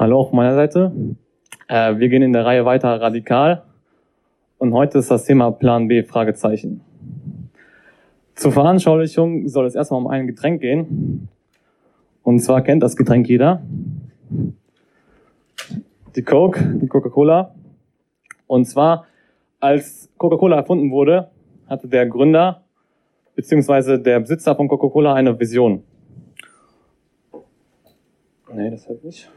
Hallo auf meiner Seite. Äh, wir gehen in der Reihe weiter radikal und heute ist das Thema Plan B, Fragezeichen. Zur Veranschaulichung soll es erstmal um ein Getränk gehen. Und zwar kennt das Getränk jeder. Die Coke, die Coca-Cola. Und zwar, als Coca-Cola erfunden wurde, hatte der Gründer beziehungsweise der Besitzer von Coca-Cola eine Vision. Nee, das hält nicht.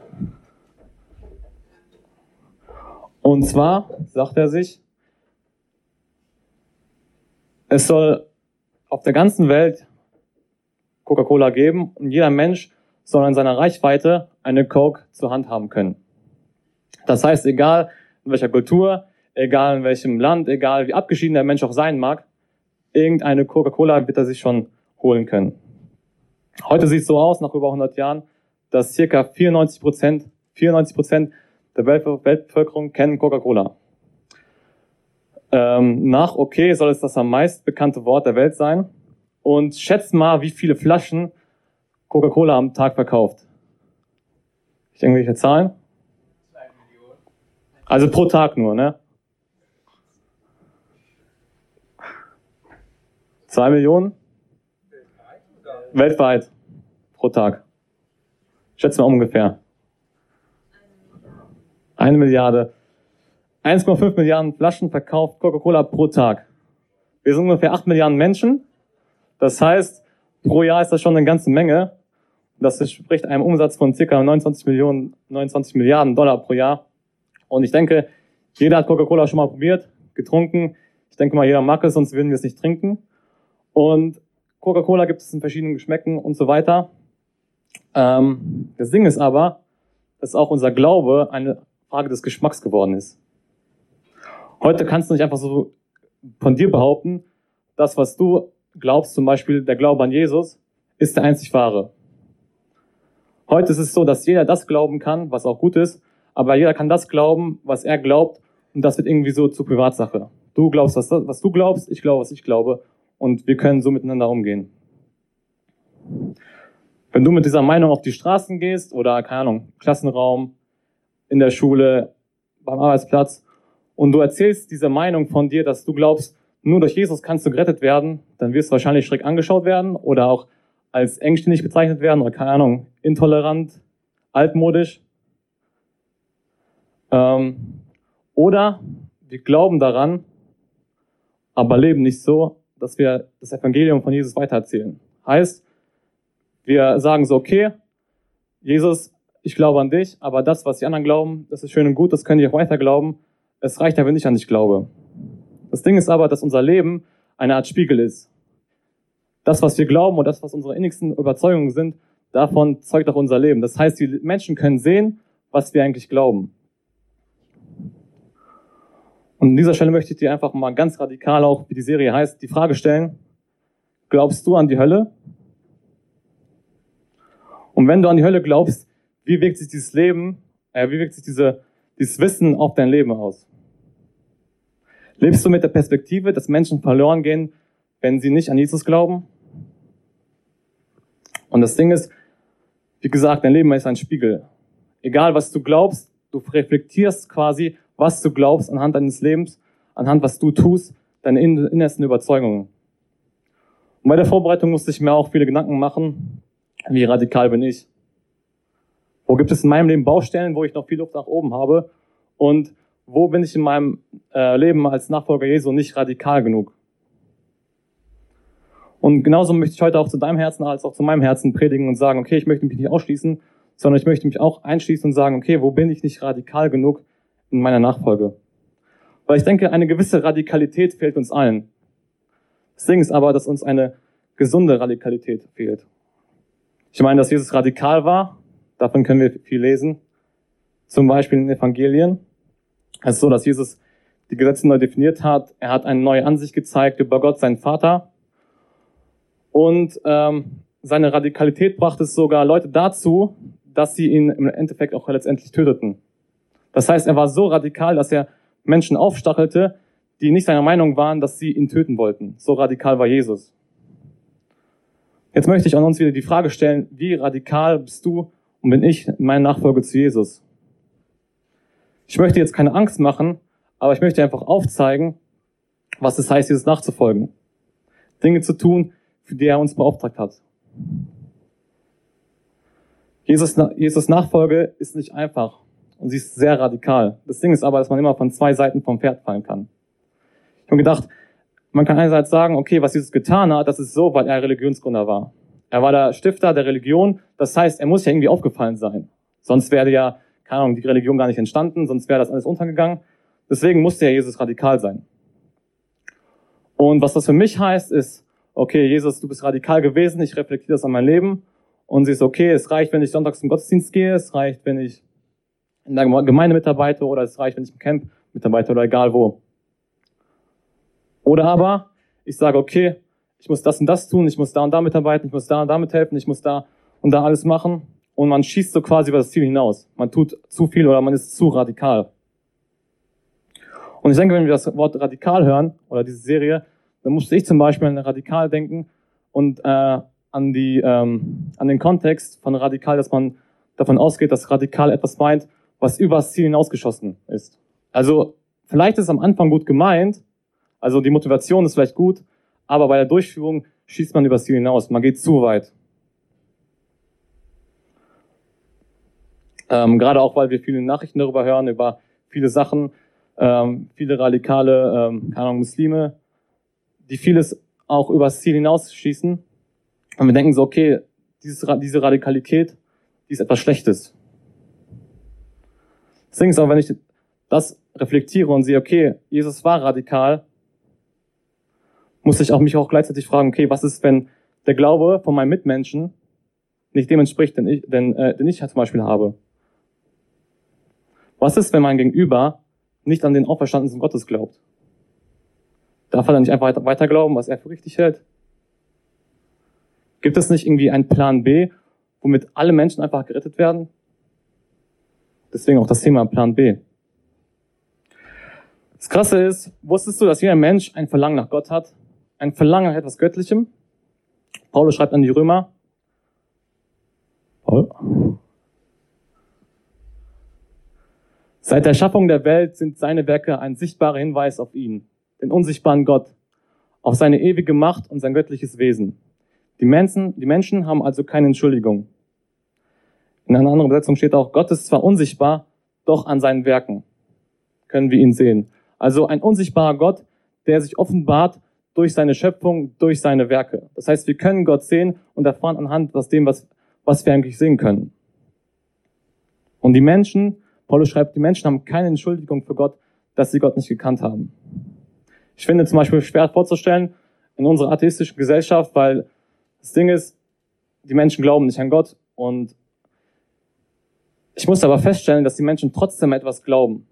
Und zwar sagt er sich, es soll auf der ganzen Welt Coca-Cola geben und jeder Mensch soll in seiner Reichweite eine Coke zur Hand haben können. Das heißt, egal in welcher Kultur, egal in welchem Land, egal wie abgeschieden der Mensch auch sein mag, irgendeine Coca-Cola wird er sich schon holen können. Heute sieht es so aus, nach über 100 Jahren, dass circa 94 Prozent, 94 Prozent der Weltbevölkerung kennen Coca-Cola. Ähm, nach okay soll es das am meist bekannte Wort der Welt sein. Und schätzt mal, wie viele Flaschen Coca-Cola am Tag verkauft. Ich irgendwelche Zahlen? Also pro Tag nur, ne? Zwei Millionen? Weltweit. Pro Tag. Schätzen wir ungefähr. Eine Milliarde. 1,5 Milliarden Flaschen verkauft Coca-Cola pro Tag. Wir sind ungefähr 8 Milliarden Menschen. Das heißt, pro Jahr ist das schon eine ganze Menge. Das entspricht einem Umsatz von circa 29 Millionen, 29 Milliarden Dollar pro Jahr. Und ich denke, jeder hat Coca-Cola schon mal probiert, getrunken. Ich denke mal, jeder mag es, sonst würden wir es nicht trinken. Und Coca-Cola gibt es in verschiedenen Geschmäcken und so weiter. Ähm, das Ding ist aber, dass auch unser Glaube eine Frage des Geschmacks geworden ist. Heute kannst du nicht einfach so von dir behaupten, das, was du glaubst, zum Beispiel der Glaube an Jesus, ist der einzig wahre. Heute ist es so, dass jeder das glauben kann, was auch gut ist, aber jeder kann das glauben, was er glaubt, und das wird irgendwie so zur Privatsache. Du glaubst, was, was du glaubst, ich glaube, was ich glaube, und wir können so miteinander umgehen. Wenn du mit dieser Meinung auf die Straßen gehst oder, keine Ahnung, Klassenraum, in der Schule, beim Arbeitsplatz und du erzählst diese Meinung von dir, dass du glaubst, nur durch Jesus kannst du gerettet werden, dann wirst du wahrscheinlich schräg angeschaut werden oder auch als engständig bezeichnet werden oder, keine Ahnung, intolerant, altmodisch. Ähm, oder wir glauben daran, aber leben nicht so, dass wir das Evangelium von Jesus weitererzählen. Heißt, wir sagen so, okay, Jesus, ich glaube an dich, aber das, was die anderen glauben, das ist schön und gut, das können die auch weiter glauben. Es reicht ja, wenn ich an dich glaube. Das Ding ist aber, dass unser Leben eine Art Spiegel ist. Das, was wir glauben und das, was unsere innigsten Überzeugungen sind, davon zeugt auch unser Leben. Das heißt, die Menschen können sehen, was wir eigentlich glauben. Und an dieser Stelle möchte ich dir einfach mal ganz radikal auch, wie die Serie heißt, die Frage stellen, glaubst du an die Hölle? Und wenn du an die Hölle glaubst, wie wirkt sich dieses Leben, äh, wie wirkt sich diese, dieses Wissen auf dein Leben aus? Lebst du mit der Perspektive, dass Menschen verloren gehen, wenn sie nicht an Jesus glauben? Und das Ding ist, wie gesagt, dein Leben ist ein Spiegel. Egal was du glaubst, du reflektierst quasi was du glaubst anhand deines Lebens, anhand was du tust, deine innersten Überzeugungen. Und bei der Vorbereitung musste ich mir auch viele Gedanken machen, wie radikal bin ich? Wo gibt es in meinem Leben Baustellen, wo ich noch viel Luft nach oben habe? Und wo bin ich in meinem äh, Leben als Nachfolger Jesu nicht radikal genug? Und genauso möchte ich heute auch zu deinem Herzen als auch zu meinem Herzen predigen und sagen, okay, ich möchte mich nicht ausschließen, sondern ich möchte mich auch einschließen und sagen, okay, wo bin ich nicht radikal genug, in meiner Nachfolge. Weil ich denke, eine gewisse Radikalität fehlt uns allen. Das Ding ist aber, dass uns eine gesunde Radikalität fehlt. Ich meine, dass Jesus radikal war, davon können wir viel lesen. Zum Beispiel in den Evangelien. Es ist so, dass Jesus die Gesetze neu definiert hat. Er hat eine neue Ansicht gezeigt über Gott, seinen Vater. Und ähm, seine Radikalität brachte es sogar Leute dazu, dass sie ihn im Endeffekt auch letztendlich töteten. Das heißt, er war so radikal, dass er Menschen aufstachelte, die nicht seiner Meinung waren, dass sie ihn töten wollten. So radikal war Jesus. Jetzt möchte ich an uns wieder die Frage stellen, wie radikal bist du und bin ich in meiner Nachfolge zu Jesus? Ich möchte jetzt keine Angst machen, aber ich möchte einfach aufzeigen, was es heißt, Jesus nachzufolgen. Dinge zu tun, für die er uns beauftragt hat. Jesus, Jesus Nachfolge ist nicht einfach und sie ist sehr radikal. Das Ding ist aber, dass man immer von zwei Seiten vom Pferd fallen kann. Ich habe gedacht, man kann einerseits sagen, okay, was Jesus getan hat, das ist so, weil er Religionsgründer war. Er war der Stifter der Religion, das heißt, er muss ja irgendwie aufgefallen sein. Sonst wäre ja, keine Ahnung, die Religion gar nicht entstanden, sonst wäre das alles untergegangen. Deswegen musste ja Jesus radikal sein. Und was das für mich heißt, ist, okay, Jesus, du bist radikal gewesen, ich reflektiere das an mein Leben. Und sie ist, okay, es reicht, wenn ich sonntags zum Gottesdienst gehe, es reicht, wenn ich in der Gemeinde mitarbeite oder es reicht, wenn ich im Camp mitarbeite oder egal wo. Oder aber ich sage, okay, ich muss das und das tun, ich muss da und da mitarbeiten, ich muss da und da mithelfen, ich muss da und da alles machen. Und man schießt so quasi über das Ziel hinaus. Man tut zu viel oder man ist zu radikal. Und ich denke, wenn wir das Wort radikal hören oder diese Serie, dann musste ich zum Beispiel an radikal denken und äh, an die ähm, an den Kontext von radikal, dass man davon ausgeht, dass radikal etwas meint, was übers Ziel hinausgeschossen ist. Also vielleicht ist es am Anfang gut gemeint, also die Motivation ist vielleicht gut, aber bei der Durchführung schießt man übers Ziel hinaus, man geht zu weit. Ähm, gerade auch, weil wir viele Nachrichten darüber hören, über viele Sachen, ähm, viele radikale, ähm, keine Ahnung, Muslime, die vieles auch übers Ziel hinausschießen. Und wir denken so, okay, dieses, diese Radikalität, die ist etwas Schlechtes. Deswegen ist auch, wenn ich das reflektiere und sehe, okay, Jesus war radikal, muss ich auch mich auch gleichzeitig fragen, okay, was ist, wenn der Glaube von meinem Mitmenschen nicht dem entspricht, den ich, den, äh, den ich zum Beispiel habe? Was ist, wenn mein Gegenüber nicht an den auferstandenen Gottes glaubt? Darf er dann nicht einfach weiter, glauben, was er für richtig hält? Gibt es nicht irgendwie einen Plan B, womit alle Menschen einfach gerettet werden? Deswegen auch das Thema Plan B. Das Krasse ist, wusstest du, dass jeder Mensch ein Verlangen nach Gott hat? Ein Verlangen nach etwas Göttlichem? Paulus schreibt an die Römer. Paul? Seit der Schaffung der Welt sind seine Werke ein sichtbarer Hinweis auf ihn, den unsichtbaren Gott, auf seine ewige Macht und sein göttliches Wesen. Die Menschen, die Menschen haben also keine Entschuldigung. In einer anderen Übersetzung steht auch, Gott ist zwar unsichtbar, doch an seinen Werken können wir ihn sehen. Also ein unsichtbarer Gott, der sich offenbart durch seine Schöpfung, durch seine Werke. Das heißt, wir können Gott sehen und erfahren anhand aus dem, was, was wir eigentlich sehen können. Und die Menschen, Paulus schreibt, die Menschen haben keine Entschuldigung für Gott, dass sie Gott nicht gekannt haben. Ich finde zum Beispiel schwer vorzustellen in unserer atheistischen Gesellschaft, weil das Ding ist, die Menschen glauben nicht an Gott und ich muss aber feststellen, dass die Menschen trotzdem etwas glauben.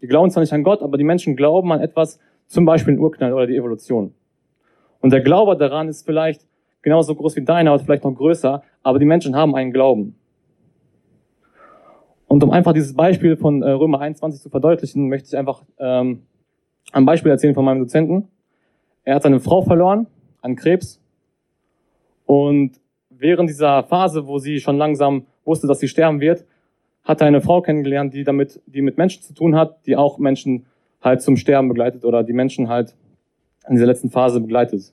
Die glauben zwar nicht an Gott, aber die Menschen glauben an etwas, zum Beispiel den Urknall oder die Evolution. Und der Glaube daran ist vielleicht genauso groß wie deiner, oder vielleicht noch größer, aber die Menschen haben einen Glauben. Und um einfach dieses Beispiel von äh, Römer 21 zu verdeutlichen, möchte ich einfach ähm, ein Beispiel erzählen von meinem Dozenten. Er hat seine Frau verloren an Krebs und während dieser Phase, wo sie schon langsam wusste, dass sie sterben wird, hat er eine Frau kennengelernt, die damit, die mit Menschen zu tun hat, die auch Menschen halt zum Sterben begleitet oder die Menschen halt in dieser letzten Phase begleitet.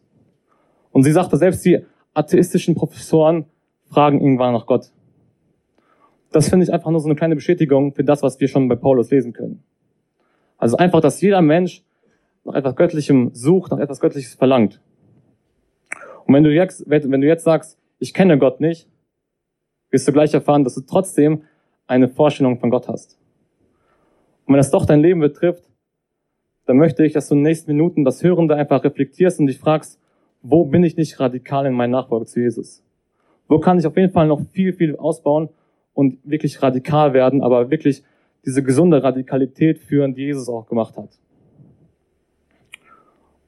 Und sie sagte, selbst die atheistischen Professoren fragen irgendwann nach Gott. Das finde ich einfach nur so eine kleine Bestätigung für das, was wir schon bei Paulus lesen können. Also einfach, dass jeder Mensch nach etwas Göttlichem sucht, nach etwas Göttliches verlangt. Und wenn du jetzt, wenn du jetzt sagst, ich kenne Gott nicht, wirst du gleich erfahren, dass du trotzdem eine Vorstellung von Gott hast. Und wenn das doch dein Leben betrifft, dann möchte ich, dass du in den nächsten Minuten das Hörende einfach reflektierst und dich fragst, wo bin ich nicht radikal in meinen Nachfolge zu Jesus? Wo kann ich auf jeden Fall noch viel, viel ausbauen und wirklich radikal werden, aber wirklich diese gesunde Radikalität führen, die Jesus auch gemacht hat?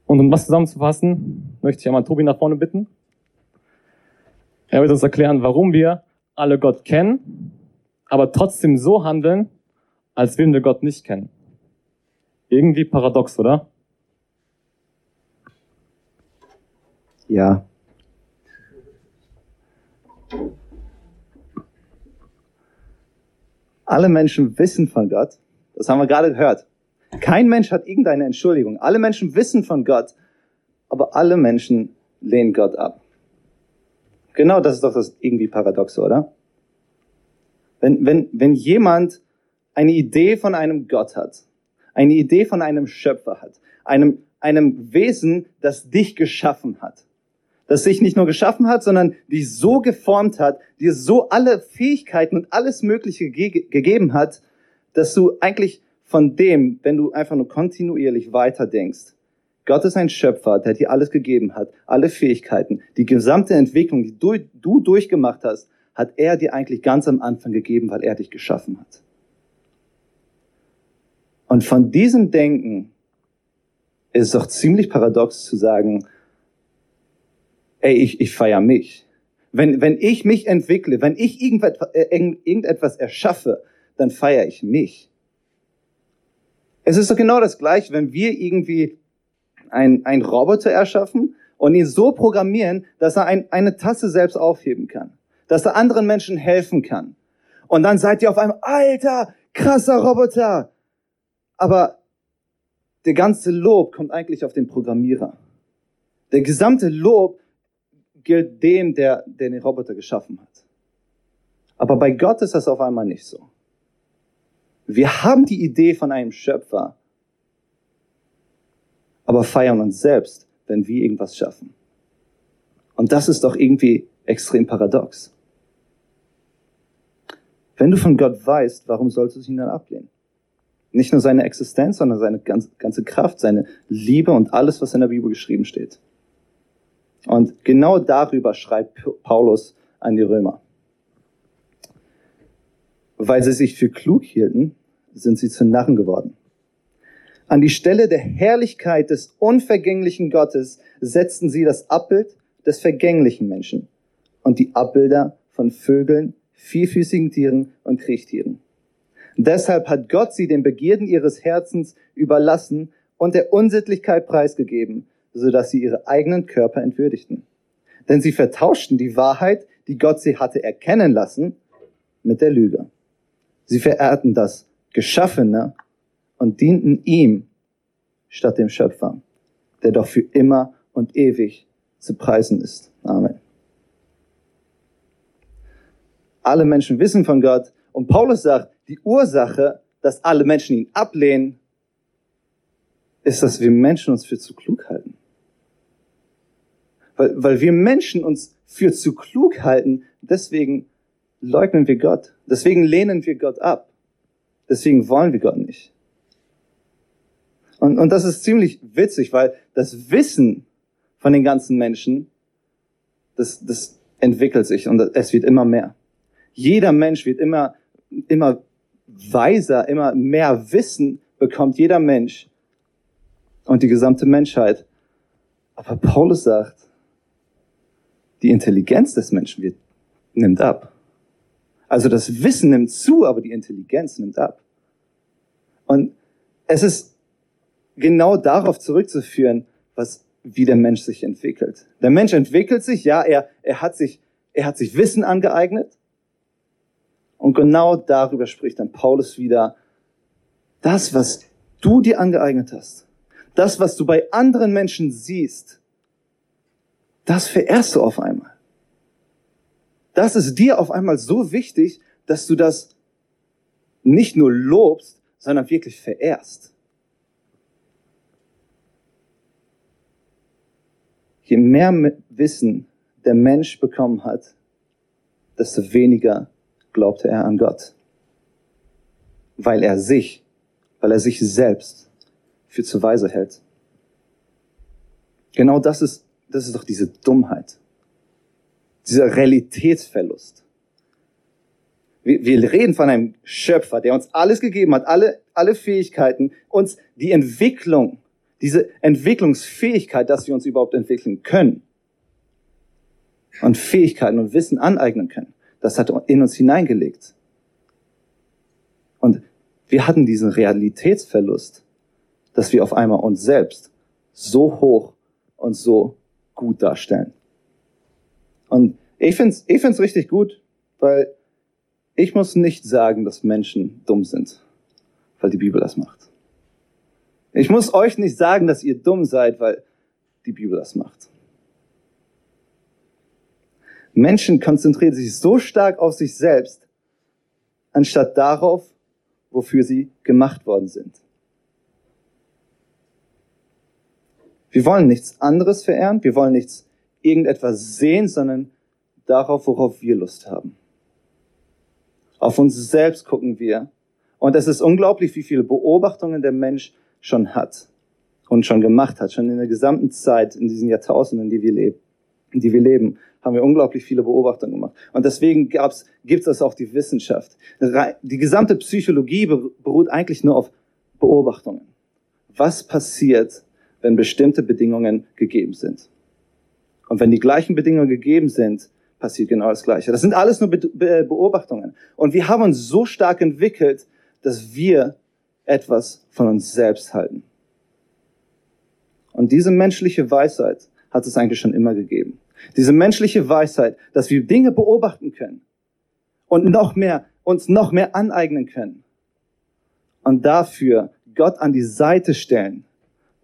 Und um das zusammenzufassen, möchte ich einmal Tobi nach vorne bitten. Er wird uns erklären, warum wir alle Gott kennen, aber trotzdem so handeln, als würden wir Gott nicht kennen. Irgendwie paradox, oder? Ja. Alle Menschen wissen von Gott, Das haben wir gerade gehört. Kein Mensch hat irgendeine Entschuldigung. Alle Menschen wissen von Gott, aber alle Menschen lehnen Gott ab. Genau das ist doch das irgendwie Paradoxe, oder? Wenn, wenn, wenn jemand eine Idee von einem Gott hat, eine Idee von einem Schöpfer hat, einem, einem Wesen, das dich geschaffen hat, das sich nicht nur geschaffen hat, sondern dich so geformt hat, dir so alle Fähigkeiten und alles Mögliche ge gegeben hat, dass du eigentlich von dem, wenn du einfach nur kontinuierlich weiterdenkst, Gott ist ein Schöpfer, der dir alles gegeben hat, alle Fähigkeiten, die gesamte Entwicklung, die du, du durchgemacht hast, hat er dir eigentlich ganz am Anfang gegeben, weil er dich geschaffen hat. Und von diesem Denken ist es doch ziemlich paradox zu sagen, ey, ich, ich feiere mich. Wenn, wenn ich mich entwickle, wenn ich irgendetwas, äh, irgendetwas erschaffe, dann feiere ich mich. Es ist doch genau das Gleiche, wenn wir irgendwie ein, ein Roboter erschaffen und ihn so programmieren, dass er ein, eine Tasse selbst aufheben kann, dass er anderen Menschen helfen kann. Und dann seid ihr auf einmal, alter, krasser Roboter. Aber der ganze Lob kommt eigentlich auf den Programmierer. Der gesamte Lob gilt dem, der, der den Roboter geschaffen hat. Aber bei Gott ist das auf einmal nicht so. Wir haben die Idee von einem Schöpfer, aber feiern uns selbst, wenn wir irgendwas schaffen. Und das ist doch irgendwie extrem paradox. Wenn du von Gott weißt, warum solltest du ihn dann ablehnen? Nicht nur seine Existenz, sondern seine ganze Kraft, seine Liebe und alles, was in der Bibel geschrieben steht. Und genau darüber schreibt Paulus an die Römer. Weil sie sich für klug hielten, sind sie zu Narren geworden. An die Stelle der Herrlichkeit des unvergänglichen Gottes setzten sie das Abbild des vergänglichen Menschen und die Abbilder von Vögeln, vierfüßigen Tieren und Kriechtieren. Deshalb hat Gott sie den Begierden ihres Herzens überlassen und der Unsittlichkeit preisgegeben sodass sie ihre eigenen Körper entwürdigten. Denn sie vertauschten die Wahrheit, die Gott sie hatte erkennen lassen, mit der Lüge. Sie verehrten das Geschaffene und dienten ihm statt dem Schöpfer, der doch für immer und ewig zu preisen ist. Amen. Alle Menschen wissen von Gott und Paulus sagt, die Ursache, dass alle Menschen ihn ablehnen, ist, dass wir Menschen uns für zu klug halten. Weil, weil wir Menschen uns für zu klug halten, deswegen leugnen wir Gott. Deswegen lehnen wir Gott ab. Deswegen wollen wir Gott nicht. Und, und das ist ziemlich witzig, weil das Wissen von den ganzen Menschen, das, das entwickelt sich und es wird immer mehr. Jeder Mensch wird immer, immer weiser, immer mehr Wissen bekommt jeder Mensch und die gesamte Menschheit. Aber Paulus sagt, die Intelligenz des Menschen wird, nimmt ab. Also das Wissen nimmt zu, aber die Intelligenz nimmt ab. Und es ist genau darauf zurückzuführen, was, wie der Mensch sich entwickelt. Der Mensch entwickelt sich, ja, er, er hat sich, er hat sich Wissen angeeignet. Und genau darüber spricht dann Paulus wieder, das, was du dir angeeignet hast, das, was du bei anderen Menschen siehst, das verehrst du auf einmal. Das ist dir auf einmal so wichtig, dass du das nicht nur lobst, sondern wirklich verehrst. Je mehr Wissen der Mensch bekommen hat, desto weniger glaubte er an Gott. Weil er sich, weil er sich selbst für zu weise hält. Genau das ist das ist doch diese Dummheit. Dieser Realitätsverlust. Wir, wir reden von einem Schöpfer, der uns alles gegeben hat, alle, alle Fähigkeiten, uns die Entwicklung, diese Entwicklungsfähigkeit, dass wir uns überhaupt entwickeln können und Fähigkeiten und Wissen aneignen können. Das hat in uns hineingelegt. Und wir hatten diesen Realitätsverlust, dass wir auf einmal uns selbst so hoch und so gut darstellen. Und ich find's, ich find's richtig gut, weil ich muss nicht sagen, dass Menschen dumm sind. weil die Bibel das macht. Ich muss euch nicht sagen, dass ihr dumm seid, weil die Bibel das macht. Menschen konzentrieren sich so stark auf sich selbst, anstatt darauf, wofür sie gemacht worden sind. Wir wollen nichts anderes verehren, wir wollen nichts irgendetwas sehen, sondern darauf, worauf wir Lust haben. Auf uns selbst gucken wir. Und es ist unglaublich, wie viele Beobachtungen der Mensch schon hat und schon gemacht hat. Schon in der gesamten Zeit, in diesen Jahrtausenden, die wir leben, in die wir leben, haben wir unglaublich viele Beobachtungen gemacht. Und deswegen gibt es auch die Wissenschaft. Die gesamte Psychologie beruht eigentlich nur auf Beobachtungen. Was passiert, wenn bestimmte Bedingungen gegeben sind. Und wenn die gleichen Bedingungen gegeben sind, passiert genau das Gleiche. Das sind alles nur Be Be Beobachtungen. Und wir haben uns so stark entwickelt, dass wir etwas von uns selbst halten. Und diese menschliche Weisheit hat es eigentlich schon immer gegeben. Diese menschliche Weisheit, dass wir Dinge beobachten können und noch mehr, uns noch mehr aneignen können. Und dafür Gott an die Seite stellen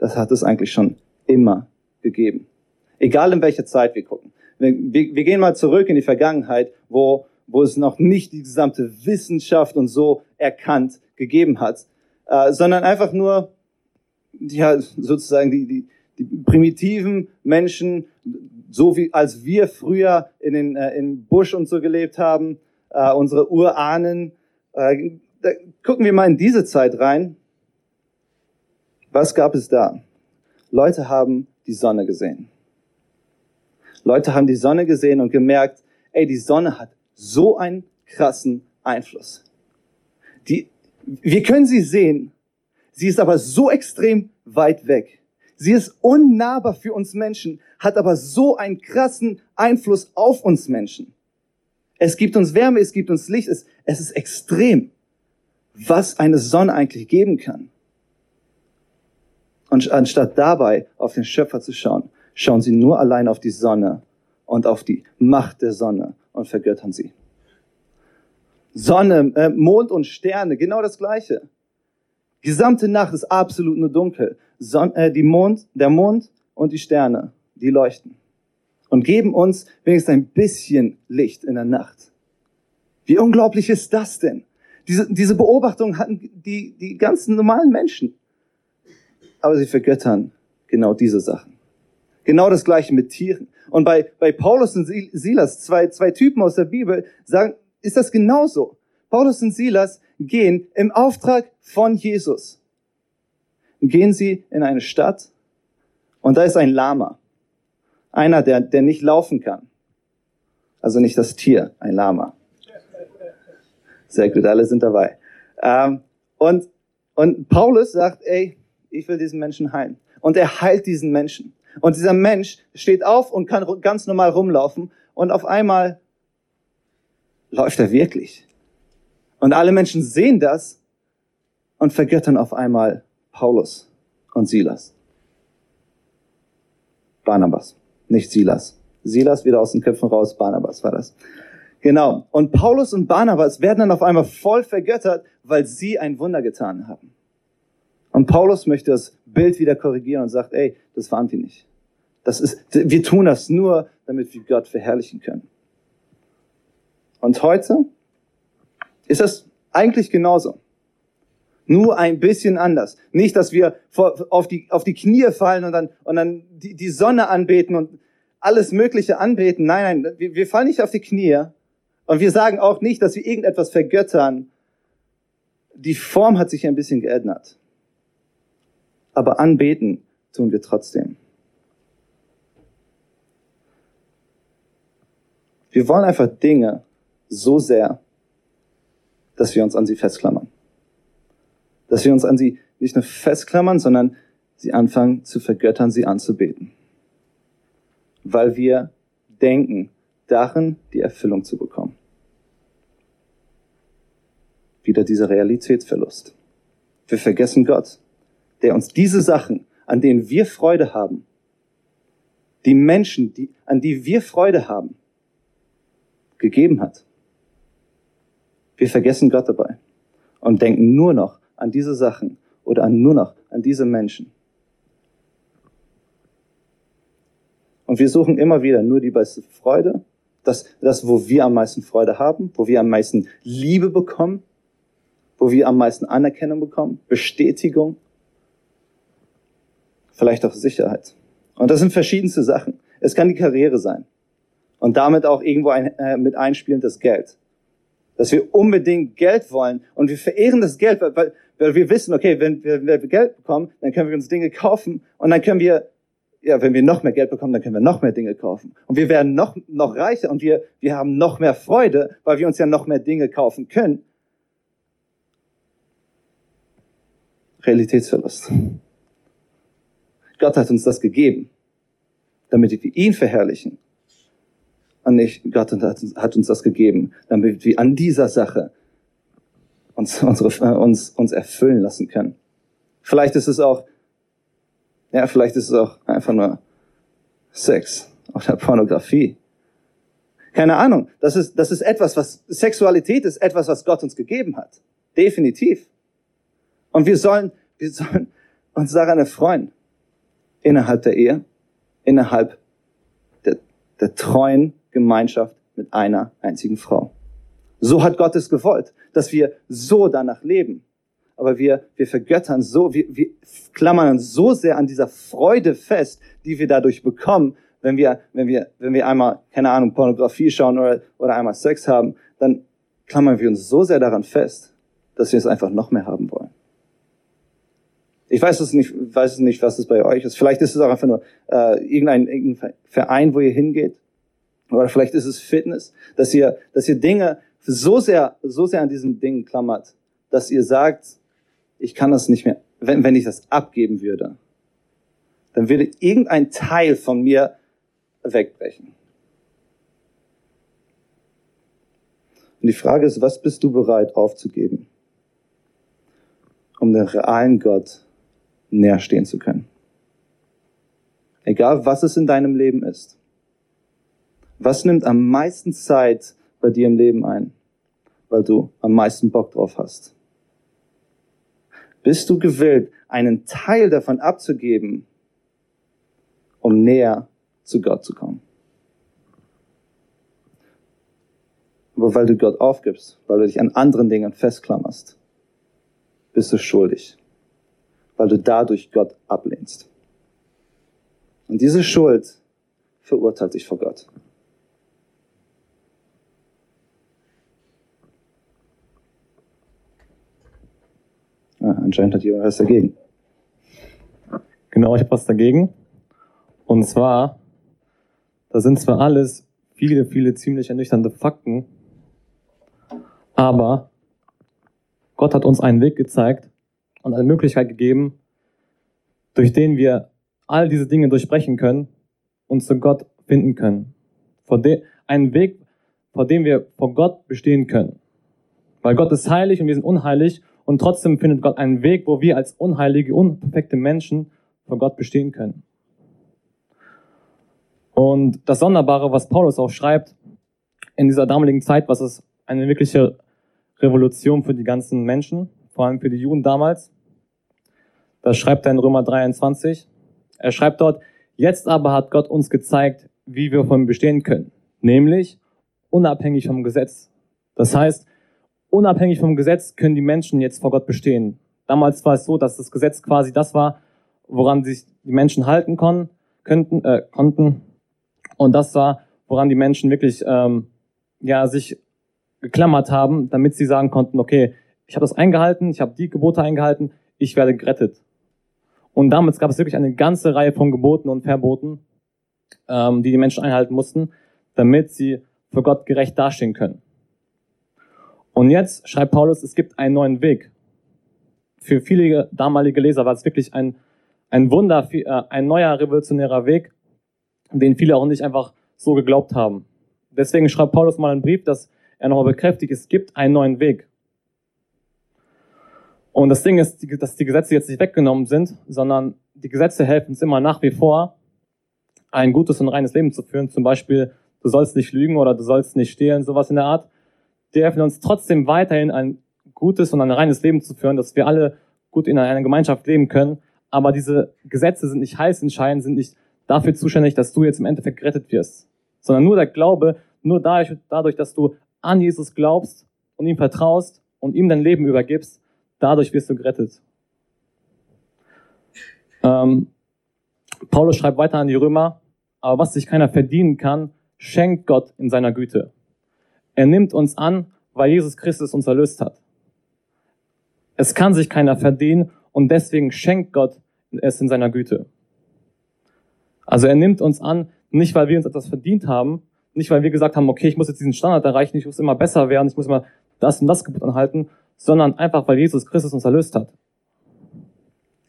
das hat es eigentlich schon immer gegeben. Egal in welcher Zeit wir gucken. Wir, wir, wir gehen mal zurück in die Vergangenheit, wo, wo es noch nicht die gesamte Wissenschaft und so erkannt gegeben hat, äh, sondern einfach nur ja, sozusagen die, die, die primitiven Menschen, so wie als wir früher in den äh, in Busch und so gelebt haben, äh, unsere Urahnen. Äh, gucken wir mal in diese Zeit rein. Was gab es da? Leute haben die Sonne gesehen. Leute haben die Sonne gesehen und gemerkt, ey, die Sonne hat so einen krassen Einfluss. Die, wir können sie sehen, sie ist aber so extrem weit weg. Sie ist unnahbar für uns Menschen, hat aber so einen krassen Einfluss auf uns Menschen. Es gibt uns Wärme, es gibt uns Licht, es, es ist extrem, was eine Sonne eigentlich geben kann. Und anstatt dabei auf den Schöpfer zu schauen, schauen sie nur allein auf die Sonne und auf die Macht der Sonne und vergöttern sie. Sonne, äh, Mond und Sterne, genau das Gleiche. Gesamte Nacht ist absolut nur dunkel. Son äh, die Mond, der Mond und die Sterne, die leuchten und geben uns wenigstens ein bisschen Licht in der Nacht. Wie unglaublich ist das denn? Diese, diese Beobachtung hatten die, die ganzen normalen Menschen aber sie vergöttern genau diese Sachen. Genau das gleiche mit Tieren. Und bei, bei Paulus und Silas, zwei, zwei Typen aus der Bibel, sagen, ist das genauso. Paulus und Silas gehen im Auftrag von Jesus. Gehen sie in eine Stadt und da ist ein Lama. Einer, der, der nicht laufen kann. Also nicht das Tier, ein Lama. Sehr gut, alle sind dabei. Ähm, und, und Paulus sagt, ey, ich will diesen Menschen heilen. Und er heilt diesen Menschen. Und dieser Mensch steht auf und kann ganz normal rumlaufen und auf einmal läuft er wirklich. Und alle Menschen sehen das und vergöttern auf einmal Paulus und Silas. Barnabas, nicht Silas. Silas wieder aus den Köpfen raus, Barnabas war das. Genau. Und Paulus und Barnabas werden dann auf einmal voll vergöttert, weil sie ein Wunder getan haben. Und Paulus möchte das Bild wieder korrigieren und sagt, ey, das waren wir nicht. Das ist, wir tun das nur, damit wir Gott verherrlichen können. Und heute ist das eigentlich genauso. Nur ein bisschen anders. Nicht, dass wir auf die, auf die Knie fallen und dann, und dann die, die Sonne anbeten und alles Mögliche anbeten. Nein, nein, wir, wir fallen nicht auf die Knie. Und wir sagen auch nicht, dass wir irgendetwas vergöttern. Die Form hat sich ein bisschen geändert aber anbeten tun wir trotzdem. Wir wollen einfach Dinge so sehr, dass wir uns an sie festklammern. Dass wir uns an sie nicht nur festklammern, sondern sie anfangen zu vergöttern, sie anzubeten. Weil wir denken, darin die Erfüllung zu bekommen. Wieder dieser Realitätsverlust. Wir vergessen Gott der uns diese Sachen, an denen wir Freude haben, die Menschen, die, an die wir Freude haben, gegeben hat. Wir vergessen Gott dabei und denken nur noch an diese Sachen oder an nur noch an diese Menschen. Und wir suchen immer wieder nur die beste Freude, das, das, wo wir am meisten Freude haben, wo wir am meisten Liebe bekommen, wo wir am meisten Anerkennung bekommen, Bestätigung, vielleicht auch Sicherheit. Und das sind verschiedenste Sachen. Es kann die Karriere sein und damit auch irgendwo ein, äh, mit einspielend das Geld. Dass wir unbedingt Geld wollen und wir verehren das Geld, weil, weil, weil wir wissen, okay, wenn wir, wenn wir Geld bekommen, dann können wir uns Dinge kaufen und dann können wir ja, wenn wir noch mehr Geld bekommen, dann können wir noch mehr Dinge kaufen. Und wir werden noch, noch reicher und wir, wir haben noch mehr Freude, weil wir uns ja noch mehr Dinge kaufen können. Realitätsverlust. Gott hat uns das gegeben, damit wir ihn verherrlichen. Und nicht, Gott hat uns das gegeben, damit wir an dieser Sache uns, unsere, uns, uns erfüllen lassen können. Vielleicht ist es auch ja, vielleicht ist es auch einfach nur Sex oder Pornografie. Keine Ahnung. Das ist, das ist etwas, was, Sexualität ist etwas, was Gott uns gegeben hat. Definitiv. Und wir sollen, wir sollen uns daran erfreuen. Innerhalb der Ehe, innerhalb der, der treuen Gemeinschaft mit einer einzigen Frau. So hat Gott es gewollt, dass wir so danach leben aber wir, wir vergöttern so, wir, wir klammern uns so sehr an dieser Freude fest, die wir dadurch bekommen, wenn wir, wenn wir, wenn wir einmal, keine Ahnung, Pornografie schauen oder, oder einmal Sex haben, dann klammern wir uns so sehr daran fest, dass wir es einfach noch mehr haben wollen. Ich weiß es nicht, weiß es nicht, was es bei euch ist. Vielleicht ist es auch einfach nur äh, irgendein, irgendein Verein, wo ihr hingeht, oder vielleicht ist es Fitness, dass ihr, dass ihr Dinge so sehr, so sehr an diesen Dingen klammert, dass ihr sagt, ich kann das nicht mehr, wenn, wenn ich das abgeben würde, dann würde irgendein Teil von mir wegbrechen. Und die Frage ist, was bist du bereit aufzugeben, um den realen Gott näher stehen zu können? Egal, was es in deinem Leben ist. Was nimmt am meisten Zeit bei dir im Leben ein, weil du am meisten Bock drauf hast? Bist du gewillt, einen Teil davon abzugeben, um näher zu Gott zu kommen? Aber weil du Gott aufgibst, weil du dich an anderen Dingen festklammerst, bist du schuldig, weil du dadurch Gott ablehnst. Und diese Schuld verurteilt dich vor Gott. Anscheinend hat jemand was dagegen. Genau, ich habe was dagegen. Und zwar, da sind zwar alles viele, viele ziemlich ernüchternde Fakten, aber Gott hat uns einen Weg gezeigt und eine Möglichkeit gegeben, durch den wir all diese Dinge durchbrechen können und zu Gott finden können. Einen Weg, vor dem wir vor Gott bestehen können. Weil Gott ist heilig und wir sind unheilig und trotzdem findet Gott einen Weg, wo wir als unheilige, unperfekte Menschen vor Gott bestehen können. Und das Sonderbare, was Paulus auch schreibt, in dieser damaligen Zeit, was es eine wirkliche Revolution für die ganzen Menschen, vor allem für die Juden damals. Das schreibt er in Römer 23. Er schreibt dort, jetzt aber hat Gott uns gezeigt, wie wir von ihm bestehen können, nämlich unabhängig vom Gesetz. Das heißt, unabhängig vom Gesetz können die Menschen jetzt vor Gott bestehen. Damals war es so, dass das Gesetz quasi das war, woran sich die Menschen halten konnten, könnten, äh, konnten. Und das war, woran die Menschen wirklich ähm, ja sich geklammert haben, damit sie sagen konnten, okay, ich habe das eingehalten, ich habe die Gebote eingehalten, ich werde gerettet. Und damals gab es wirklich eine ganze Reihe von Geboten und Verboten, ähm, die die Menschen einhalten mussten, damit sie für Gott gerecht dastehen können. Und jetzt schreibt Paulus, es gibt einen neuen Weg. Für viele damalige Leser war es wirklich ein, ein Wunder, äh, ein neuer revolutionärer Weg, den viele auch nicht einfach so geglaubt haben. Deswegen schreibt Paulus mal einen Brief, dass er nochmal bekräftigt, es gibt einen neuen Weg. Und das Ding ist, dass die Gesetze jetzt nicht weggenommen sind, sondern die Gesetze helfen uns immer nach wie vor, ein gutes und reines Leben zu führen. Zum Beispiel, du sollst nicht lügen oder du sollst nicht stehlen, sowas in der Art die helfen uns trotzdem weiterhin ein gutes und ein reines Leben zu führen, dass wir alle gut in einer Gemeinschaft leben können. Aber diese Gesetze sind nicht heiß entscheidend, sind nicht dafür zuständig, dass du jetzt im Endeffekt gerettet wirst, sondern nur der Glaube, nur dadurch, dadurch dass du an Jesus glaubst und ihm vertraust und ihm dein Leben übergibst, dadurch wirst du gerettet. Ähm, Paulus schreibt weiter an die Römer, aber was sich keiner verdienen kann, schenkt Gott in seiner Güte. Er nimmt uns an, weil Jesus Christus uns erlöst hat. Es kann sich keiner verdienen und deswegen schenkt Gott es in seiner Güte. Also er nimmt uns an, nicht weil wir uns etwas verdient haben, nicht weil wir gesagt haben, okay, ich muss jetzt diesen Standard erreichen, ich muss immer besser werden, ich muss immer das und das Gebot anhalten, sondern einfach weil Jesus Christus uns erlöst hat.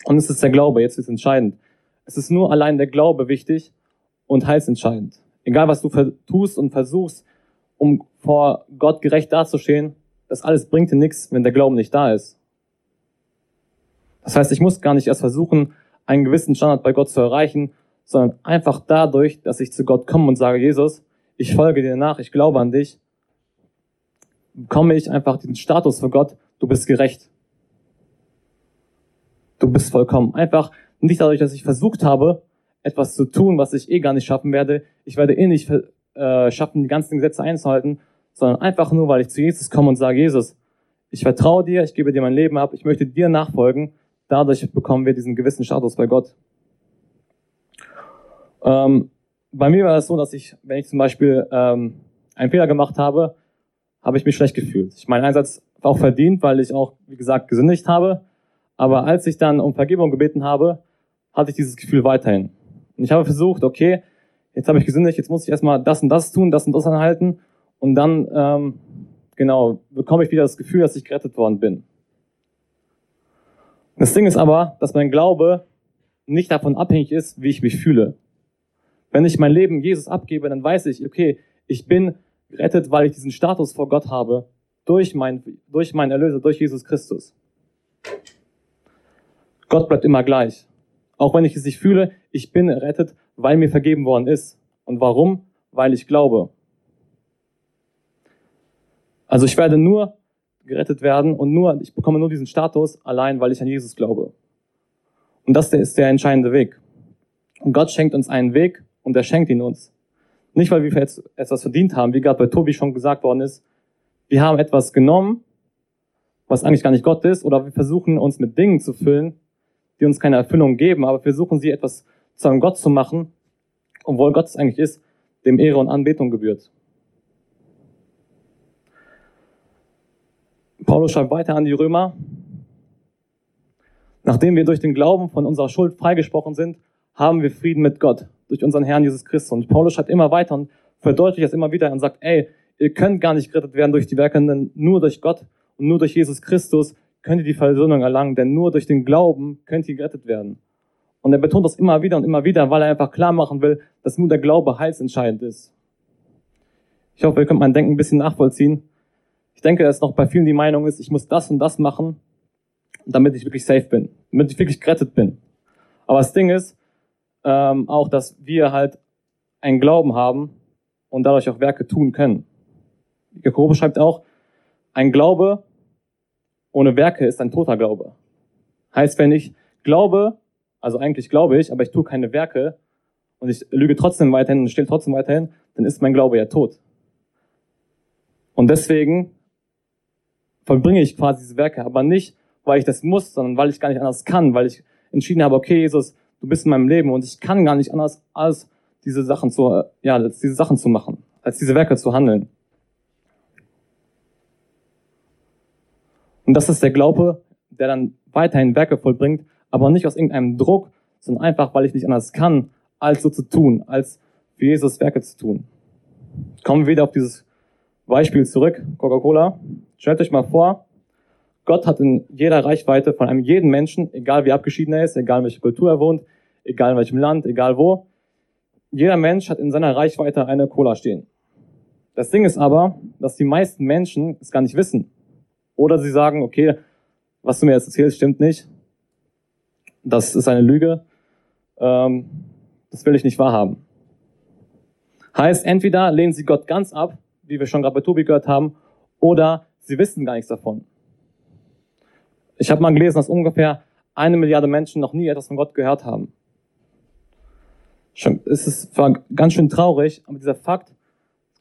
Und es ist der Glaube, jetzt ist entscheidend. Es ist nur allein der Glaube wichtig und heilsentscheidend. Egal was du tust und versuchst, um vor Gott gerecht dazustehen, das alles bringt dir nichts, wenn der Glauben nicht da ist. Das heißt, ich muss gar nicht erst versuchen, einen gewissen Standard bei Gott zu erreichen, sondern einfach dadurch, dass ich zu Gott komme und sage, Jesus, ich folge dir nach, ich glaube an dich, bekomme ich einfach diesen Status für Gott, du bist gerecht. Du bist vollkommen. Einfach nicht dadurch, dass ich versucht habe, etwas zu tun, was ich eh gar nicht schaffen werde. Ich werde eh nicht äh, schaffen, die ganzen Gesetze einzuhalten, sondern einfach nur, weil ich zu Jesus komme und sage, Jesus, ich vertraue dir, ich gebe dir mein Leben ab, ich möchte dir nachfolgen. Dadurch bekommen wir diesen gewissen Status bei Gott. Ähm, bei mir war es so, dass ich, wenn ich zum Beispiel ähm, einen Fehler gemacht habe, habe ich mich schlecht gefühlt. Ich meinen Einsatz auch verdient, weil ich auch, wie gesagt, gesündigt habe. Aber als ich dann um Vergebung gebeten habe, hatte ich dieses Gefühl weiterhin. Und ich habe versucht, okay, jetzt habe ich gesündigt, jetzt muss ich erstmal das und das tun, das und das anhalten. Und dann, ähm, genau, bekomme ich wieder das Gefühl, dass ich gerettet worden bin. Das Ding ist aber, dass mein Glaube nicht davon abhängig ist, wie ich mich fühle. Wenn ich mein Leben Jesus abgebe, dann weiß ich, okay, ich bin gerettet, weil ich diesen Status vor Gott habe, durch mein, durch meinen Erlöser, durch Jesus Christus. Gott bleibt immer gleich. Auch wenn ich es nicht fühle, ich bin errettet, weil mir vergeben worden ist. Und warum? Weil ich glaube. Also ich werde nur gerettet werden und nur, ich bekomme nur diesen Status allein, weil ich an Jesus glaube. Und das ist der entscheidende Weg. Und Gott schenkt uns einen Weg, und er schenkt ihn uns. Nicht, weil wir jetzt etwas verdient haben, wie gerade bei Tobi schon gesagt worden ist. Wir haben etwas genommen, was eigentlich gar nicht Gott ist, oder wir versuchen uns mit Dingen zu füllen, die uns keine Erfüllung geben, aber wir versuchen sie etwas zu einem Gott zu machen, obwohl Gott es eigentlich ist, dem Ehre und Anbetung gebührt. Paulus schreibt weiter an die Römer. Nachdem wir durch den Glauben von unserer Schuld freigesprochen sind, haben wir Frieden mit Gott durch unseren Herrn Jesus Christus. Und Paulus schreibt immer weiter und verdeutlicht das immer wieder und sagt, ey, ihr könnt gar nicht gerettet werden durch die Werke, denn nur durch Gott und nur durch Jesus Christus könnt ihr die Versöhnung erlangen, denn nur durch den Glauben könnt ihr gerettet werden. Und er betont das immer wieder und immer wieder, weil er einfach klar machen will, dass nur der Glaube heilsentscheidend ist. Ich hoffe, ihr könnt mein Denken ein bisschen nachvollziehen. Ich denke, dass noch bei vielen die Meinung ist, ich muss das und das machen, damit ich wirklich safe bin, damit ich wirklich gerettet bin. Aber das Ding ist, ähm, auch, dass wir halt einen Glauben haben und dadurch auch Werke tun können. Jakobus schreibt auch, ein Glaube ohne Werke ist ein toter Glaube. Heißt, wenn ich glaube, also eigentlich glaube ich, aber ich tue keine Werke und ich lüge trotzdem weiterhin und stehe trotzdem weiterhin, dann ist mein Glaube ja tot. Und deswegen vollbringe ich quasi diese Werke, aber nicht, weil ich das muss, sondern weil ich gar nicht anders kann, weil ich entschieden habe, okay, Jesus, du bist in meinem Leben und ich kann gar nicht anders als diese Sachen zu, ja, als diese Sachen zu machen, als diese Werke zu handeln. Und das ist der Glaube, der dann weiterhin Werke vollbringt, aber nicht aus irgendeinem Druck, sondern einfach, weil ich nicht anders kann, als so zu tun, als für Jesus Werke zu tun. Kommen wir wieder auf dieses Beispiel zurück, Coca-Cola. Stellt euch mal vor, Gott hat in jeder Reichweite von einem jeden Menschen, egal wie abgeschieden er ist, egal in welcher Kultur er wohnt, egal in welchem Land, egal wo, jeder Mensch hat in seiner Reichweite eine Cola stehen. Das Ding ist aber, dass die meisten Menschen es gar nicht wissen. Oder sie sagen, okay, was du mir jetzt erzählst, stimmt nicht. Das ist eine Lüge. Ähm, das will ich nicht wahrhaben. Heißt, entweder lehnen sie Gott ganz ab, wie wir schon gerade bei Tobi gehört haben, oder sie wissen gar nichts davon. Ich habe mal gelesen, dass ungefähr eine Milliarde Menschen noch nie etwas von Gott gehört haben. Schon, es ist ganz schön traurig, aber dieser Fakt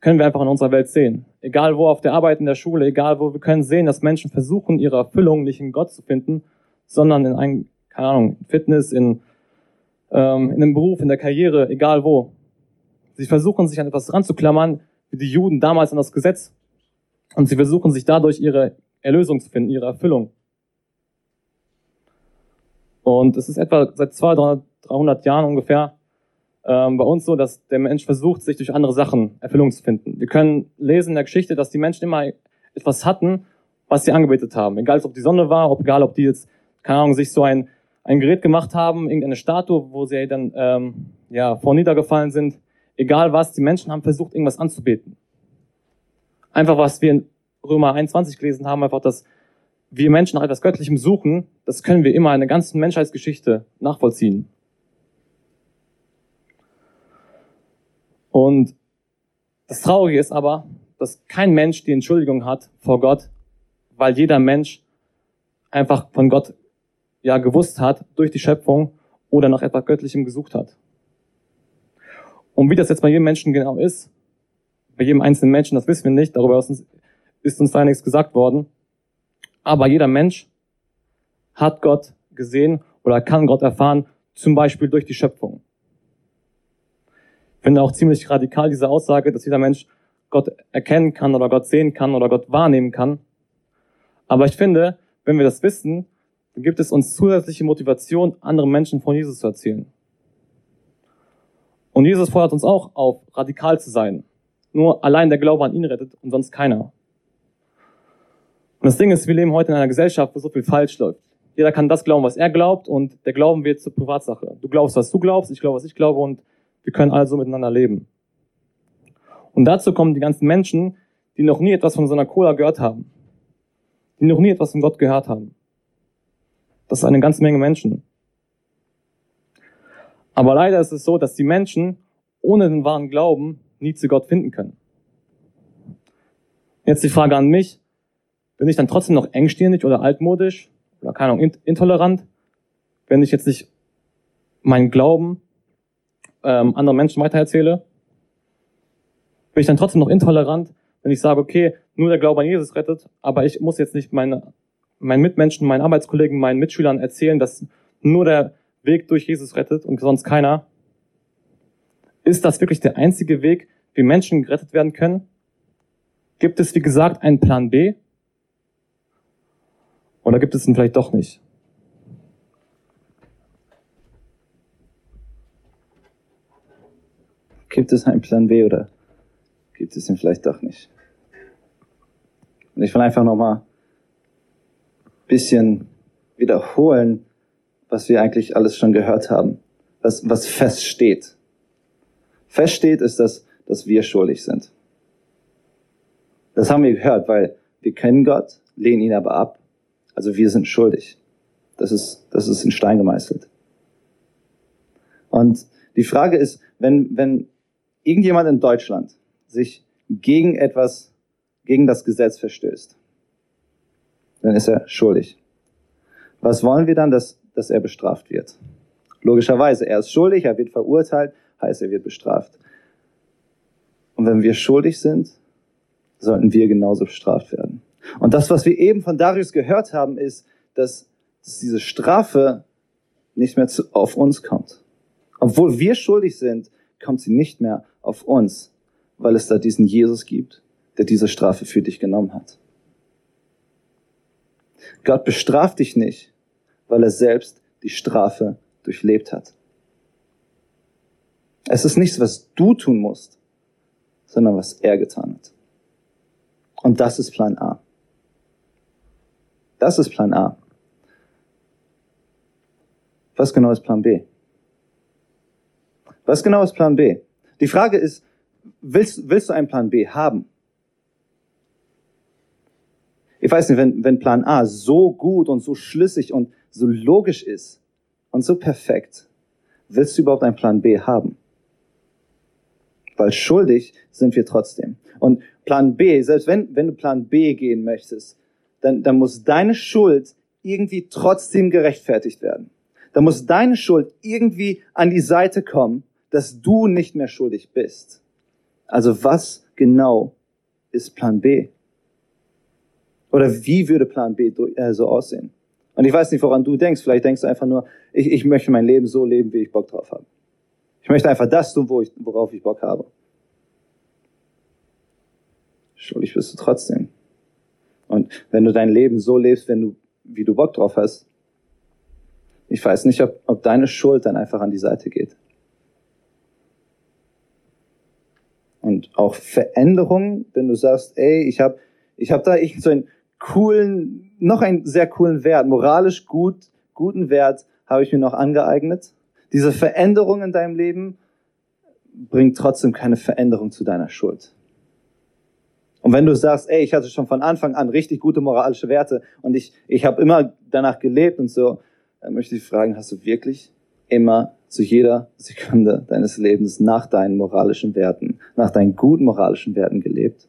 können wir einfach in unserer Welt sehen. Egal wo auf der Arbeit, in der Schule, egal wo, wir können sehen, dass Menschen versuchen, ihre Erfüllung nicht in Gott zu finden, sondern in einem, keine Ahnung, Fitness, in, ähm, in einem Beruf, in der Karriere, egal wo. Sie versuchen, sich an etwas ranzuklammern, wie die Juden damals an das Gesetz. Und sie versuchen, sich dadurch ihre Erlösung zu finden, ihre Erfüllung. Und es ist etwa seit 200, 300 Jahren ungefähr ähm, bei uns so, dass der Mensch versucht, sich durch andere Sachen Erfüllung zu finden. Wir können lesen in der Geschichte, dass die Menschen immer etwas hatten, was sie angebetet haben. Egal, ob die Sonne war, ob, egal, ob die jetzt, keine Ahnung, sich so ein, ein Gerät gemacht haben, irgendeine Statue, wo sie dann ähm, ja, vor niedergefallen sind. Egal was, die Menschen haben versucht, irgendwas anzubeten. Einfach, was wir in Römer 21 gelesen haben, einfach, dass wir Menschen nach etwas Göttlichem suchen, das können wir immer in der ganzen Menschheitsgeschichte nachvollziehen. Und das Traurige ist aber, dass kein Mensch die Entschuldigung hat vor Gott, weil jeder Mensch einfach von Gott ja gewusst hat durch die Schöpfung oder nach etwas Göttlichem gesucht hat. Und wie das jetzt bei jedem Menschen genau ist, bei jedem einzelnen Menschen, das wissen wir nicht, darüber ist uns, ist uns da nichts gesagt worden. Aber jeder Mensch hat Gott gesehen oder kann Gott erfahren, zum Beispiel durch die Schöpfung. Ich finde auch ziemlich radikal diese Aussage, dass jeder Mensch Gott erkennen kann oder Gott sehen kann oder Gott wahrnehmen kann. Aber ich finde, wenn wir das wissen, dann gibt es uns zusätzliche Motivation, anderen Menschen von Jesus zu erzählen. Und Jesus fordert uns auch auf, radikal zu sein. Nur allein der Glaube an ihn rettet und sonst keiner. Und das Ding ist, wir leben heute in einer Gesellschaft, wo so viel falsch läuft. Jeder kann das glauben, was er glaubt, und der Glauben wird zur Privatsache. Du glaubst, was du glaubst, ich glaube, was ich glaube, und wir können alle so miteinander leben. Und dazu kommen die ganzen Menschen, die noch nie etwas von so einer Cola gehört haben. Die noch nie etwas von Gott gehört haben. Das ist eine ganze Menge Menschen. Aber leider ist es so, dass die Menschen ohne den wahren Glauben nie zu Gott finden können. Jetzt die Frage an mich, bin ich dann trotzdem noch engstirnig oder altmodisch oder keine Ahnung, intolerant, wenn ich jetzt nicht meinen Glauben ähm, anderen Menschen weitererzähle? Bin ich dann trotzdem noch intolerant, wenn ich sage, okay, nur der Glaube an Jesus rettet, aber ich muss jetzt nicht meine, meinen Mitmenschen, meinen Arbeitskollegen, meinen Mitschülern erzählen, dass nur der Weg durch Jesus rettet und sonst keiner? Ist das wirklich der einzige Weg, wie Menschen gerettet werden können? Gibt es, wie gesagt, einen Plan B? Oder gibt es ihn vielleicht doch nicht? Gibt es einen Plan B oder gibt es ihn vielleicht doch nicht? Und ich will einfach nochmal ein bisschen wiederholen, was wir eigentlich alles schon gehört haben, was, was feststeht. Feststeht ist, dass, dass wir schuldig sind. Das haben wir gehört, weil wir kennen Gott, lehnen ihn aber ab. Also wir sind schuldig. Das ist, das ist in Stein gemeißelt. Und die Frage ist, wenn, wenn irgendjemand in Deutschland sich gegen etwas, gegen das Gesetz verstößt, dann ist er schuldig. Was wollen wir dann, dass, dass er bestraft wird? Logischerweise, er ist schuldig, er wird verurteilt, heißt, er wird bestraft. Und wenn wir schuldig sind, sollten wir genauso bestraft werden. Und das, was wir eben von Darius gehört haben, ist, dass, diese Strafe nicht mehr zu, auf uns kommt. Obwohl wir schuldig sind, kommt sie nicht mehr auf uns, weil es da diesen Jesus gibt, der diese Strafe für dich genommen hat. Gott bestraft dich nicht, weil er selbst die Strafe durchlebt hat. Es ist nichts, was du tun musst, sondern was er getan hat. Und das ist Plan A. Das ist Plan A. Was genau ist Plan B? Was genau ist Plan B? Die Frage ist, willst, willst du einen Plan B haben? Ich weiß nicht, wenn, wenn Plan A so gut und so schlüssig und so logisch ist und so perfekt, willst du überhaupt einen Plan B haben? Weil schuldig sind wir trotzdem. Und Plan B, selbst wenn, wenn du Plan B gehen möchtest, dann, dann muss deine Schuld irgendwie trotzdem gerechtfertigt werden. Da muss deine Schuld irgendwie an die Seite kommen, dass du nicht mehr schuldig bist. Also was genau ist Plan B? Oder wie würde Plan B äh, so aussehen? Und ich weiß nicht, woran du denkst. Vielleicht denkst du einfach nur, ich, ich möchte mein Leben so leben, wie ich Bock drauf habe. Ich möchte einfach das tun, wo ich, worauf ich Bock habe. Schuldig bist du trotzdem. Und wenn du dein Leben so lebst, wenn du, wie du Bock drauf hast, ich weiß nicht, ob, ob deine Schuld dann einfach an die Seite geht. Und auch Veränderungen, wenn du sagst, ey, ich habe ich hab da ich so einen coolen, noch einen sehr coolen Wert, moralisch gut, guten Wert habe ich mir noch angeeignet. Diese Veränderung in deinem Leben bringt trotzdem keine Veränderung zu deiner Schuld. Und wenn du sagst, ey, ich hatte schon von Anfang an richtig gute moralische Werte und ich, ich habe immer danach gelebt und so, dann möchte ich fragen, hast du wirklich immer zu jeder Sekunde deines Lebens nach deinen moralischen Werten, nach deinen guten moralischen Werten gelebt?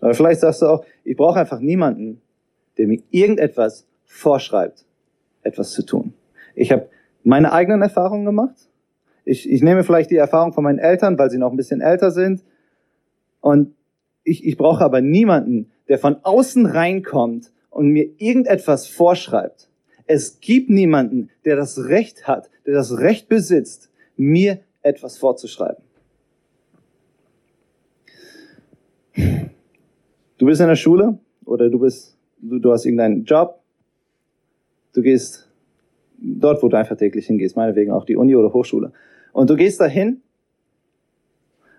Aber vielleicht sagst du auch, ich brauche einfach niemanden, der mir irgendetwas vorschreibt, etwas zu tun. Ich habe meine eigenen Erfahrungen gemacht ich, ich nehme vielleicht die Erfahrung von meinen Eltern, weil sie noch ein bisschen älter sind. Und ich, ich brauche aber niemanden, der von außen reinkommt und mir irgendetwas vorschreibt. Es gibt niemanden, der das Recht hat, der das Recht besitzt, mir etwas vorzuschreiben. Du bist in der Schule oder du bist, du, du hast irgendeinen Job. Du gehst dort, wo du einfach täglich hingehst, meinetwegen auch die Uni oder Hochschule. Und du gehst dahin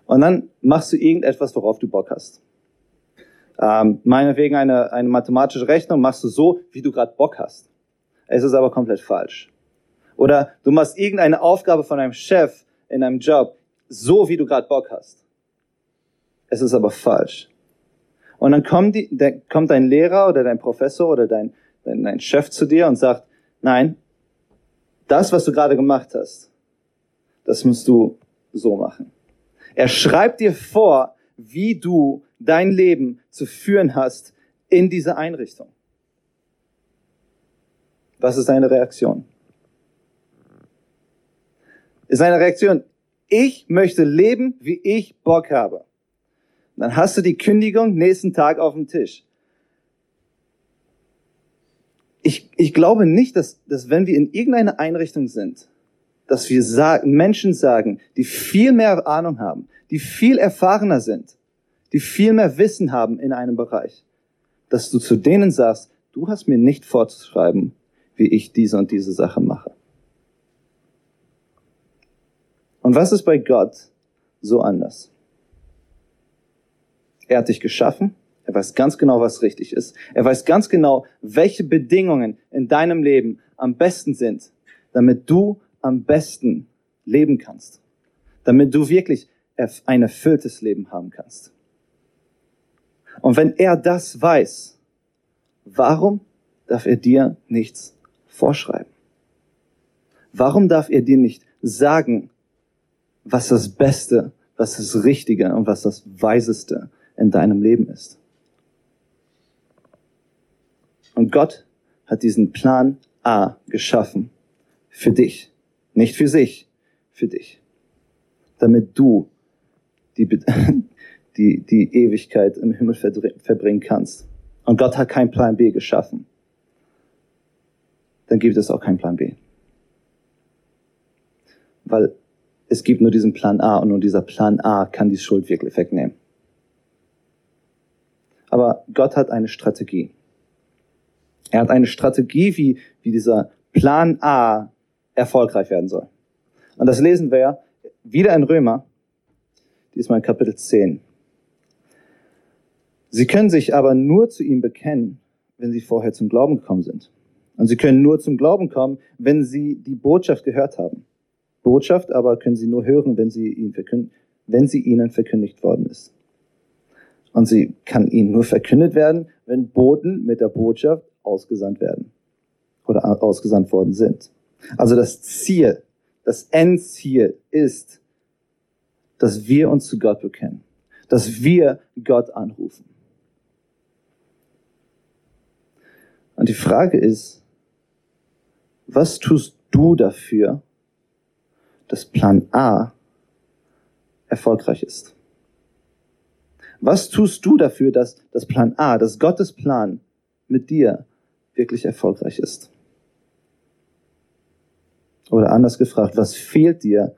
und dann machst du irgendetwas, worauf du Bock hast. Ähm, meinetwegen eine, eine mathematische Rechnung machst du so, wie du gerade Bock hast. Es ist aber komplett falsch. Oder du machst irgendeine Aufgabe von einem Chef in einem Job so, wie du gerade Bock hast. Es ist aber falsch. Und dann kommt, die, der, kommt dein Lehrer oder dein Professor oder dein, dein, dein Chef zu dir und sagt, nein, das, was du gerade gemacht hast, das musst du so machen. Er schreibt dir vor, wie du dein Leben zu führen hast in dieser Einrichtung. Was ist deine Reaktion? Ist eine Reaktion, ich möchte leben, wie ich Bock habe. Dann hast du die Kündigung nächsten Tag auf dem Tisch. Ich, ich glaube nicht, dass, dass wenn wir in irgendeiner Einrichtung sind, dass wir sagen, Menschen sagen, die viel mehr Ahnung haben, die viel erfahrener sind, die viel mehr Wissen haben in einem Bereich, dass du zu denen sagst, du hast mir nicht vorzuschreiben, wie ich diese und diese Sache mache. Und was ist bei Gott so anders? Er hat dich geschaffen, er weiß ganz genau, was richtig ist. Er weiß ganz genau, welche Bedingungen in deinem Leben am besten sind, damit du am besten leben kannst, damit du wirklich ein erfülltes Leben haben kannst. Und wenn er das weiß, warum darf er dir nichts vorschreiben? Warum darf er dir nicht sagen, was das Beste, was das Richtige und was das Weiseste in deinem Leben ist? Und Gott hat diesen Plan A geschaffen für dich. Nicht für sich, für dich. Damit du die, die, die Ewigkeit im Himmel verbringen kannst. Und Gott hat keinen Plan B geschaffen. Dann gibt es auch keinen Plan B. Weil es gibt nur diesen Plan A und nur dieser Plan A kann die Schuld wirklich wegnehmen. Aber Gott hat eine Strategie. Er hat eine Strategie, wie, wie dieser Plan A erfolgreich werden soll. Und das lesen wir wieder in Römer, diesmal in Kapitel 10. Sie können sich aber nur zu ihm bekennen, wenn sie vorher zum Glauben gekommen sind. Und sie können nur zum Glauben kommen, wenn sie die Botschaft gehört haben. Botschaft aber können sie nur hören, wenn sie, ihn verkünd wenn sie ihnen verkündigt worden ist. Und sie kann ihnen nur verkündet werden, wenn Boten mit der Botschaft ausgesandt werden oder ausgesandt worden sind. Also das Ziel, das Endziel ist, dass wir uns zu Gott bekennen, dass wir Gott anrufen. Und die Frage ist, was tust du dafür, dass Plan A erfolgreich ist? Was tust du dafür, dass das Plan A, dass Gottes Plan mit dir wirklich erfolgreich ist? Oder anders gefragt, was fehlt dir,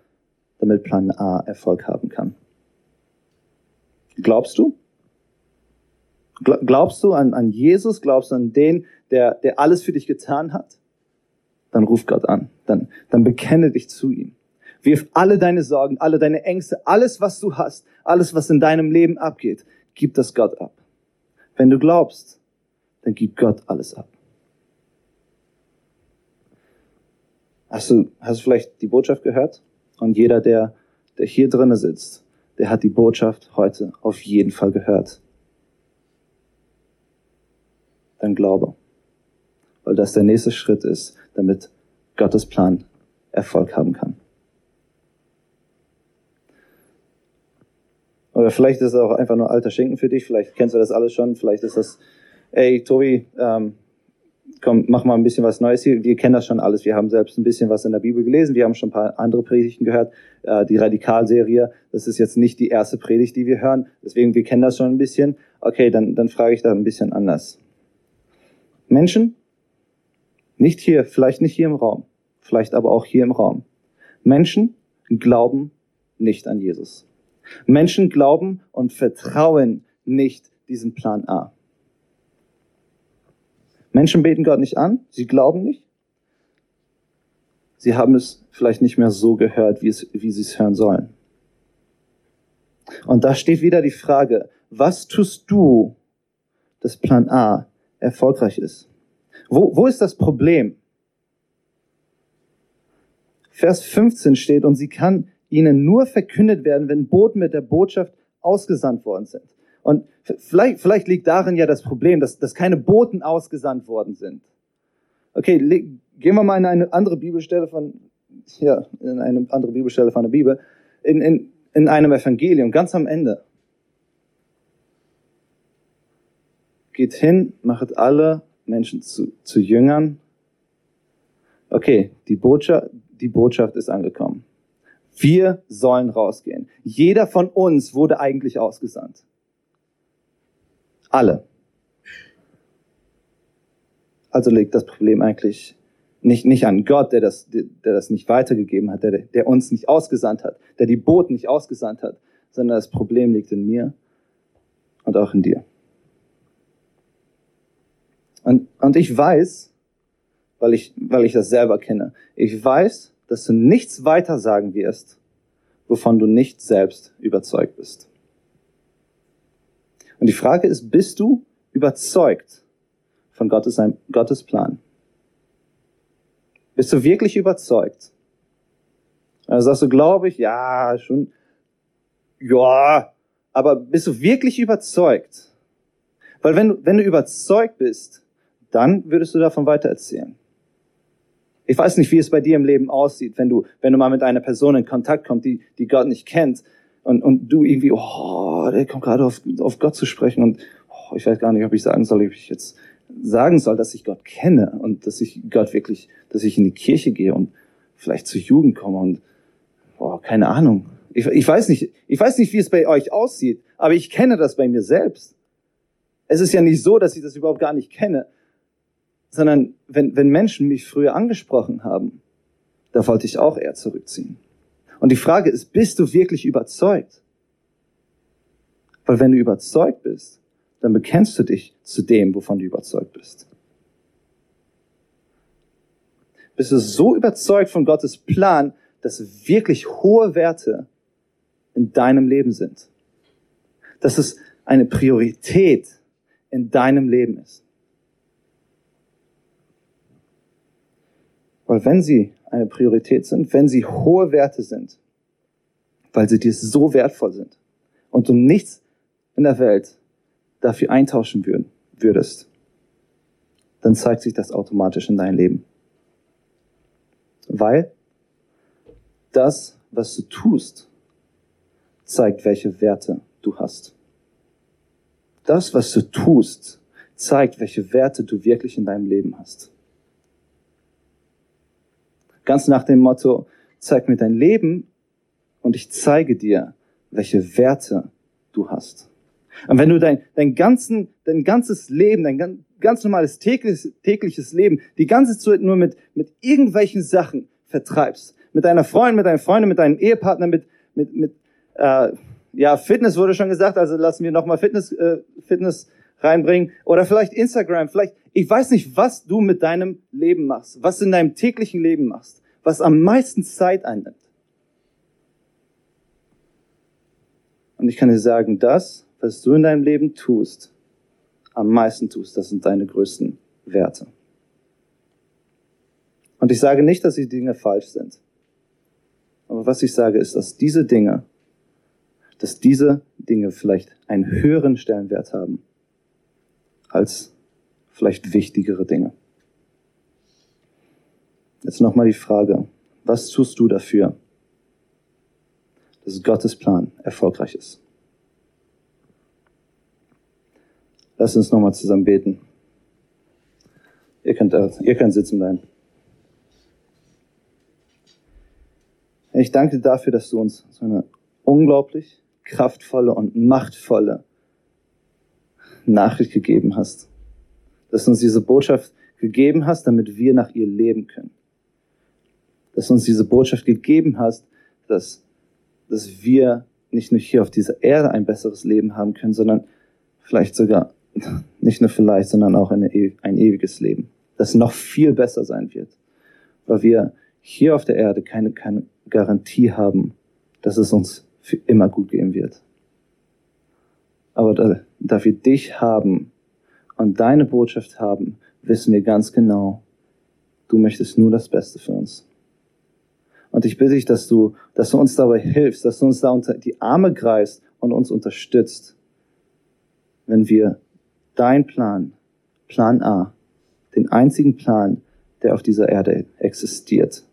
damit Plan A Erfolg haben kann? Glaubst du? Glaubst du an, an Jesus? Glaubst du an den, der, der alles für dich getan hat? Dann ruf Gott an. Dann, dann bekenne dich zu ihm. Wirf alle deine Sorgen, alle deine Ängste, alles, was du hast, alles, was in deinem Leben abgeht, gib das Gott ab. Wenn du glaubst, dann gib Gott alles ab. Hast du, hast du vielleicht die Botschaft gehört? Und jeder, der, der hier drinnen sitzt, der hat die Botschaft heute auf jeden Fall gehört. Dann glaube. Weil das der nächste Schritt ist, damit Gottes Plan Erfolg haben kann. Oder vielleicht ist es auch einfach nur alter Schinken für dich, vielleicht kennst du das alles schon, vielleicht ist das, ey, Tobi, ähm, komm, mach mal ein bisschen was Neues hier. Wir kennen das schon alles. Wir haben selbst ein bisschen was in der Bibel gelesen. Wir haben schon ein paar andere Predigten gehört. Äh, die Radikalserie, das ist jetzt nicht die erste Predigt, die wir hören. Deswegen, wir kennen das schon ein bisschen. Okay, dann, dann frage ich da ein bisschen anders. Menschen, nicht hier, vielleicht nicht hier im Raum, vielleicht aber auch hier im Raum. Menschen glauben nicht an Jesus. Menschen glauben und vertrauen nicht diesem Plan A. Menschen beten Gott nicht an, sie glauben nicht. Sie haben es vielleicht nicht mehr so gehört, wie, es, wie sie es hören sollen. Und da steht wieder die Frage, was tust du, dass Plan A erfolgreich ist? Wo, wo ist das Problem? Vers 15 steht, und sie kann ihnen nur verkündet werden, wenn Boten mit der Botschaft ausgesandt worden sind. Und vielleicht, vielleicht liegt darin ja das Problem, dass, dass keine Boten ausgesandt worden sind. Okay, gehen wir mal in eine andere Bibelstelle von, ja, in eine andere Bibelstelle von der Bibel, in, in, in einem Evangelium, ganz am Ende. Geht hin, machet alle Menschen zu, zu Jüngern. Okay, die Botschaft, die Botschaft ist angekommen. Wir sollen rausgehen. Jeder von uns wurde eigentlich ausgesandt. Alle. Also liegt das Problem eigentlich nicht, nicht an Gott, der das, der das nicht weitergegeben hat, der, der uns nicht ausgesandt hat, der die Boten nicht ausgesandt hat, sondern das Problem liegt in mir und auch in dir. Und, und ich weiß, weil ich, weil ich das selber kenne, ich weiß, dass du nichts weiter sagen wirst, wovon du nicht selbst überzeugt bist. Und die Frage ist, bist du überzeugt von Gottes, Gottes Plan? Bist du wirklich überzeugt? Also sagst du, glaube ich, ja, schon, ja, aber bist du wirklich überzeugt? Weil wenn du, wenn du überzeugt bist, dann würdest du davon weitererzählen. Ich weiß nicht, wie es bei dir im Leben aussieht, wenn du, wenn du mal mit einer Person in Kontakt kommst, die, die Gott nicht kennt und, und du irgendwie, oh, der kommt gerade auf, auf Gott zu sprechen und oh, ich weiß gar nicht, ob ich sagen soll, ob ich jetzt sagen soll, dass ich Gott kenne und dass ich Gott wirklich, dass ich in die Kirche gehe und vielleicht zur Jugend komme und oh, keine Ahnung. Ich, ich weiß nicht, ich weiß nicht, wie es bei euch aussieht, aber ich kenne das bei mir selbst. Es ist ja nicht so, dass ich das überhaupt gar nicht kenne, sondern wenn, wenn Menschen mich früher angesprochen haben, da wollte ich auch eher zurückziehen. Und die Frage ist, bist du wirklich überzeugt? Weil wenn du überzeugt bist, dann bekennst du dich zu dem, wovon du überzeugt bist. Bist du so überzeugt von Gottes Plan, dass wirklich hohe Werte in deinem Leben sind? Dass es eine Priorität in deinem Leben ist? Weil wenn sie eine Priorität sind, wenn sie hohe Werte sind, weil sie dir so wertvoll sind und du nichts in der Welt dafür eintauschen würdest, dann zeigt sich das automatisch in deinem Leben. Weil das, was du tust, zeigt, welche Werte du hast. Das, was du tust, zeigt, welche Werte du wirklich in deinem Leben hast. Ganz nach dem Motto, zeig mir dein Leben und ich zeige dir, welche Werte du hast. Und wenn du dein, dein, ganzen, dein ganzes Leben, dein ganz normales tägliches, tägliches Leben, die ganze Zeit nur mit, mit irgendwelchen Sachen vertreibst, mit deiner Freundin, mit deinen Freunden, mit deinem Ehepartner, mit, mit, mit äh, ja, Fitness wurde schon gesagt, also lassen wir nochmal Fitness, äh, Fitness reinbringen. Oder vielleicht Instagram, vielleicht, ich weiß nicht, was du mit deinem Leben machst, was in deinem täglichen Leben machst, was am meisten Zeit einnimmt. Und ich kann dir sagen, das, was du in deinem Leben tust, am meisten tust, das sind deine größten Werte. Und ich sage nicht, dass die Dinge falsch sind. Aber was ich sage, ist, dass diese Dinge, dass diese Dinge vielleicht einen höheren Stellenwert haben als vielleicht wichtigere Dinge. Jetzt nochmal die Frage, was tust du dafür, dass Gottes Plan erfolgreich ist? Lass uns nochmal zusammen beten. Ihr könnt, ihr könnt sitzen bleiben. Ich danke dir dafür, dass du uns so eine unglaublich kraftvolle und machtvolle Nachricht gegeben hast. Dass du uns diese Botschaft gegeben hast, damit wir nach ihr leben können. Dass du uns diese Botschaft gegeben hast, dass, dass wir nicht nur hier auf dieser Erde ein besseres Leben haben können, sondern vielleicht sogar nicht nur vielleicht, sondern auch eine, ein ewiges Leben, das noch viel besser sein wird, weil wir hier auf der Erde keine, keine Garantie haben, dass es uns für immer gut gehen wird. Aber da, da wir dich haben und deine Botschaft haben, wissen wir ganz genau, du möchtest nur das Beste für uns. Und ich bitte dich, dass du, dass du uns dabei hilfst, dass du uns da unter die Arme greifst und uns unterstützt, wenn wir dein Plan, Plan A, den einzigen Plan, der auf dieser Erde existiert,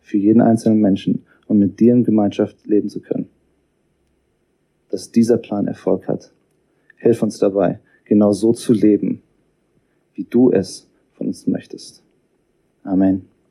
für jeden einzelnen Menschen und mit dir in Gemeinschaft leben zu können. Dass dieser Plan Erfolg hat. Hilf uns dabei, genau so zu leben, wie du es von uns möchtest. Amen.